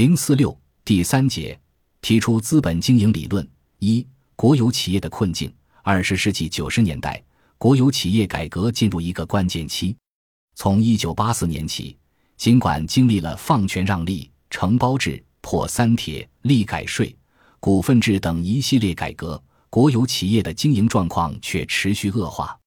零四六第三节提出资本经营理论一国有企业的困境。二十世纪九十年代，国有企业改革进入一个关键期。从一九八四年起，尽管经历了放权让利、承包制、破三铁、立改税、股份制等一系列改革，国有企业的经营状况却持续恶化。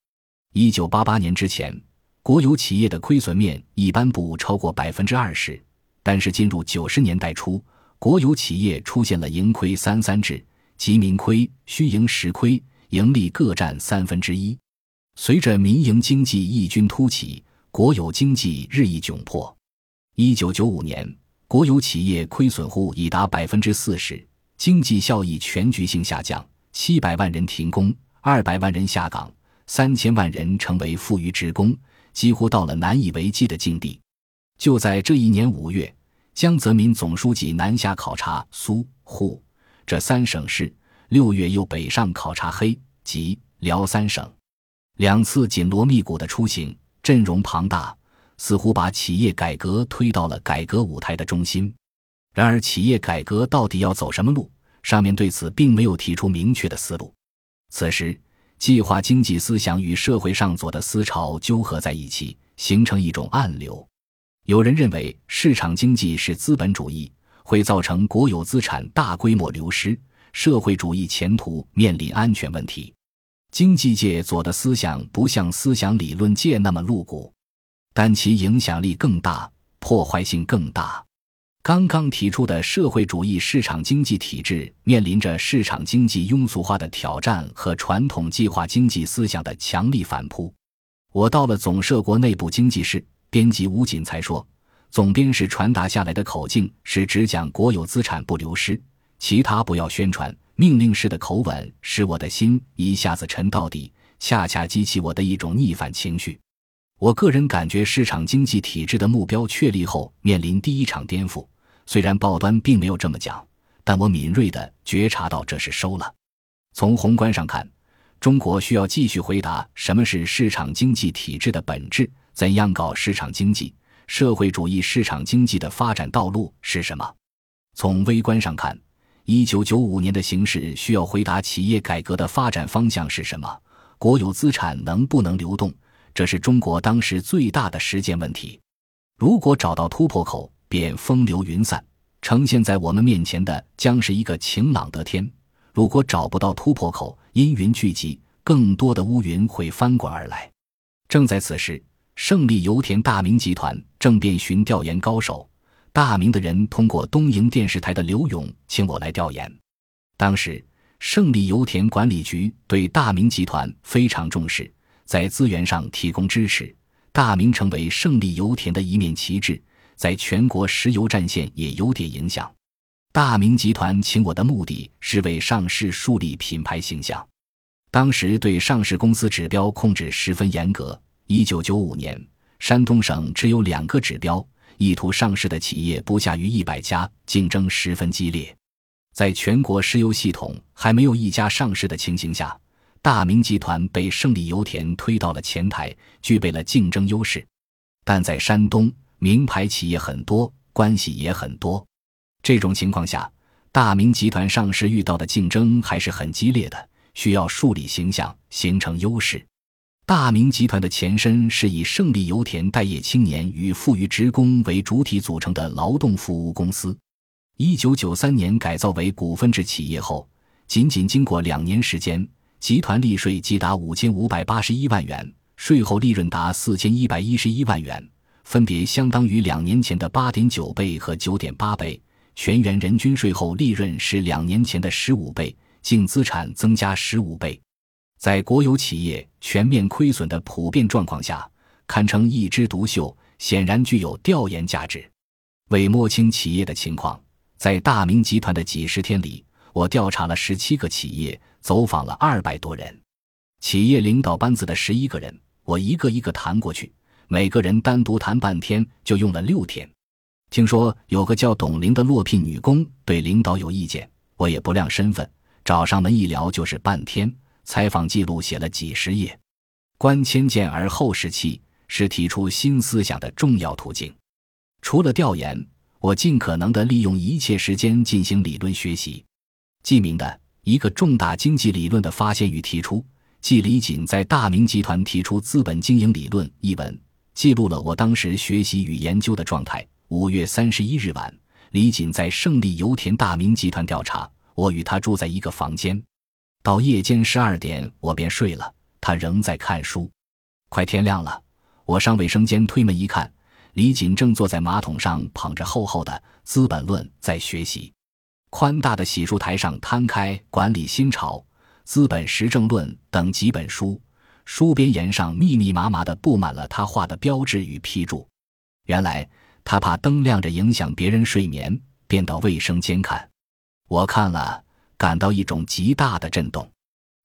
一九八八年之前，国有企业的亏损面一般不超过百分之二十。但是进入九十年代初，国有企业出现了盈亏三三制，即民亏、虚盈实亏，盈利各占三分之一。随着民营经济异军突起，国有经济日益窘迫。一九九五年，国有企业亏损户已达百分之四十，经济效益全局性下降，七百万人停工，二百万人下岗，三千万人成为富余职工，几乎到了难以为继的境地。就在这一年五月，江泽民总书记南下考察苏沪这三省市，六月又北上考察黑吉辽三省，两次紧锣密鼓的出行，阵容庞大，似乎把企业改革推到了改革舞台的中心。然而，企业改革到底要走什么路？上面对此并没有提出明确的思路。此时，计划经济思想与社会上左的思潮纠合在一起，形成一种暗流。有人认为市场经济是资本主义，会造成国有资产大规模流失，社会主义前途面临安全问题。经济界左的思想不像思想理论界那么露骨，但其影响力更大，破坏性更大。刚刚提出的社会主义市场经济体制面临着市场经济庸俗化的挑战和传统计划经济思想的强力反扑。我到了总社国内部经济室。编辑吴锦才说：“总编室传达下来的口径是只讲国有资产不流失，其他不要宣传。命令式的口吻使我的心一下子沉到底，恰恰激起我的一种逆反情绪。我个人感觉，市场经济体制的目标确立后，面临第一场颠覆。虽然报端并没有这么讲，但我敏锐地觉察到这是收了。从宏观上看，中国需要继续回答什么是市场经济体制的本质。”怎样搞市场经济？社会主义市场经济的发展道路是什么？从微观上看，一九九五年的形势需要回答企业改革的发展方向是什么？国有资产能不能流动？这是中国当时最大的实践问题。如果找到突破口，便风流云散；呈现在我们面前的将是一个晴朗的天。如果找不到突破口，阴云聚集，更多的乌云会翻滚而来。正在此时。胜利油田大明集团正遍寻调研高手，大明的人通过东营电视台的刘勇请我来调研。当时，胜利油田管理局对大明集团非常重视，在资源上提供支持，大明成为胜利油田的一面旗帜，在全国石油战线也有点影响。大明集团请我的目的是为上市树立品牌形象。当时对上市公司指标控制十分严格。一九九五年，山东省只有两个指标，意图上市的企业不下于一百家，竞争十分激烈。在全国石油系统还没有一家上市的情形下，大明集团被胜利油田推到了前台，具备了竞争优势。但在山东，名牌企业很多，关系也很多。这种情况下，大明集团上市遇到的竞争还是很激烈的，需要树立形象，形成优势。大明集团的前身是以胜利油田待业青年与富裕职工为主体组成的劳动服务公司。一九九三年改造为股份制企业后，仅仅经过两年时间，集团利税即达五千五百八十一万元，税后利润达四千一百一十一万元，分别相当于两年前的八点九倍和九点八倍。全员人均税后利润是两年前的十五倍，净资产增加十五倍。在国有企业全面亏损的普遍状况下，堪称一枝独秀，显然具有调研价值。为摸清企业的情况，在大明集团的几十天里，我调查了十七个企业，走访了二百多人。企业领导班子的十一个人，我一个一个谈过去，每个人单独谈半天，就用了六天。听说有个叫董玲的落聘女工对领导有意见，我也不亮身份，找上门一聊就是半天。采访记录写了几十页，观千见而后识器是提出新思想的重要途径。除了调研，我尽可能的利用一切时间进行理论学习。记名的一个重大经济理论的发现与提出，即李锦在大明集团提出资本经营理论一文，记录了我当时学习与研究的状态。五月三十一日晚，李锦在胜利油田大明集团调查，我与他住在一个房间。到夜间十二点，我便睡了，他仍在看书。快天亮了，我上卫生间推门一看，李锦正坐在马桶上捧着厚厚的《资本论》在学习。宽大的洗漱台上摊开《管理新潮》《资本实证论》等几本书，书边沿上密密麻麻的布满了他画的标志与批注。原来他怕灯亮着影响别人睡眠，便到卫生间看。我看了，感到一种极大的震动。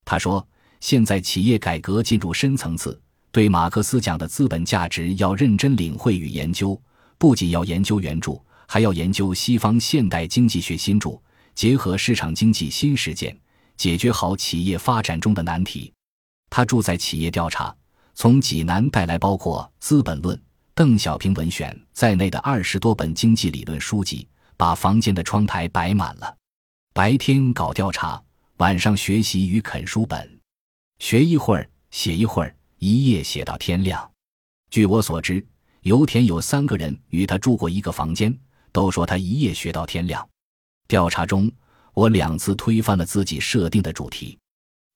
他说：“现在企业改革进入深层次，对马克思讲的资本价值要认真领会与研究，不仅要研究原著。”还要研究西方现代经济学新著，结合市场经济新实践，解决好企业发展中的难题。他住在企业调查，从济南带来包括《资本论》《邓小平文选》在内的二十多本经济理论书籍，把房间的窗台摆满了。白天搞调查，晚上学习与啃书本，学一会儿，写一会儿，一夜写到天亮。据我所知，油田有三个人与他住过一个房间。都说他一夜学到天亮。调查中，我两次推翻了自己设定的主题。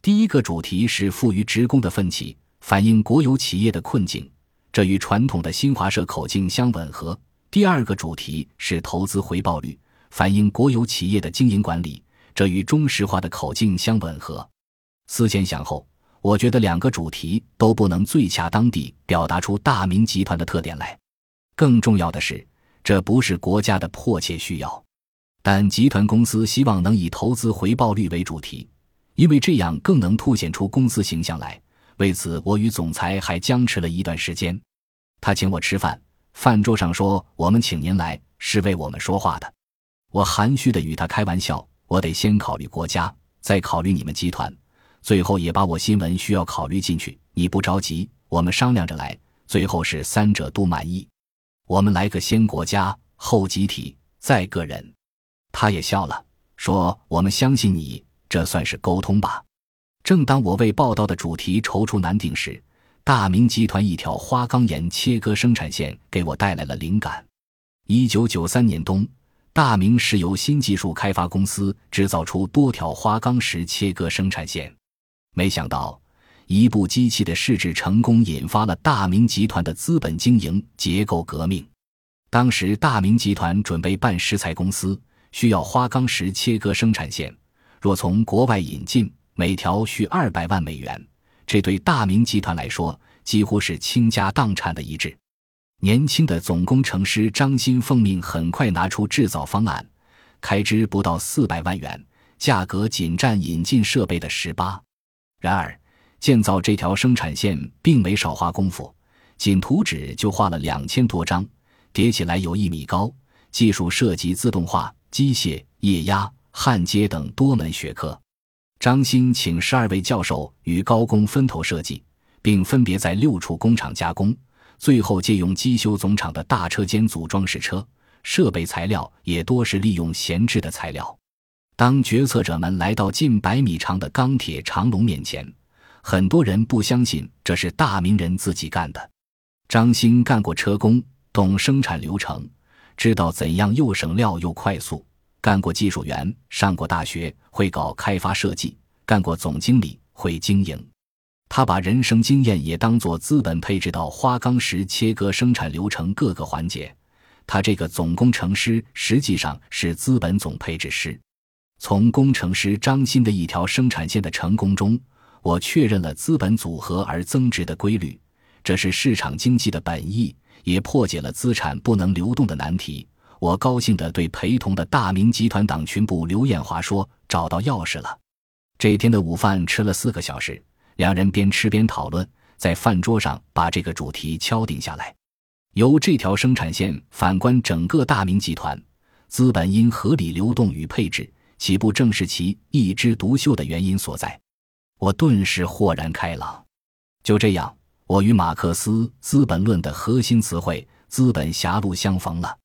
第一个主题是富于职工的奋起，反映国有企业的困境，这与传统的新华社口径相吻合。第二个主题是投资回报率，反映国有企业的经营管理，这与中石化的口径相吻合。思前想后，我觉得两个主题都不能最恰当地表达出大明集团的特点来。更重要的是。这不是国家的迫切需要，但集团公司希望能以投资回报率为主题，因为这样更能凸显出公司形象来。为此，我与总裁还僵持了一段时间。他请我吃饭，饭桌上说：“我们请您来是为我们说话的。”我含蓄地与他开玩笑：“我得先考虑国家，再考虑你们集团，最后也把我新闻需要考虑进去。你不着急，我们商量着来，最后是三者都满意。”我们来个先国家后集体再个人，他也笑了，说：“我们相信你，这算是沟通吧。”正当我为报道的主题踌躇难定时，大明集团一条花岗岩切割生产线给我带来了灵感。一九九三年冬，大明石油新技术开发公司制造出多条花岗石切割生产线，没想到。一部机器的试制成功，引发了大明集团的资本经营结构革命。当时，大明集团准备办石材公司，需要花岗石切割生产线，若从国外引进，每条需二百万美元。这对大明集团来说，几乎是倾家荡产的一致。年轻的总工程师张鑫奉命，很快拿出制造方案，开支不到四百万元，价格仅占引进设备的十八。然而，建造这条生产线并没少花功夫，仅图纸就画了两千多张，叠起来有一米高。技术涉及自动化、机械、液压、焊接等多门学科。张鑫请十二位教授与高工分头设计，并分别在六处工厂加工，最后借用机修总厂的大车间组装试车。设备材料也多是利用闲置的材料。当决策者们来到近百米长的钢铁长龙面前。很多人不相信这是大名人自己干的。张鑫干过车工，懂生产流程，知道怎样又省料又快速。干过技术员，上过大学，会搞开发设计。干过总经理，会经营。他把人生经验也当作资本配置到花岗石切割生产流程各个环节。他这个总工程师实际上是资本总配置师。从工程师张鑫的一条生产线的成功中。我确认了资本组合而增值的规律，这是市场经济的本意，也破解了资产不能流动的难题。我高兴地对陪同的大明集团党群部刘艳华说：“找到钥匙了。”这天的午饭吃了四个小时，两人边吃边讨论，在饭桌上把这个主题敲定下来。由这条生产线反观整个大明集团，资本因合理流动与配置，岂不正是其一枝独秀的原因所在？我顿时豁然开朗。就这样，我与马克思《资本论》的核心词汇“资本狭路”相逢了。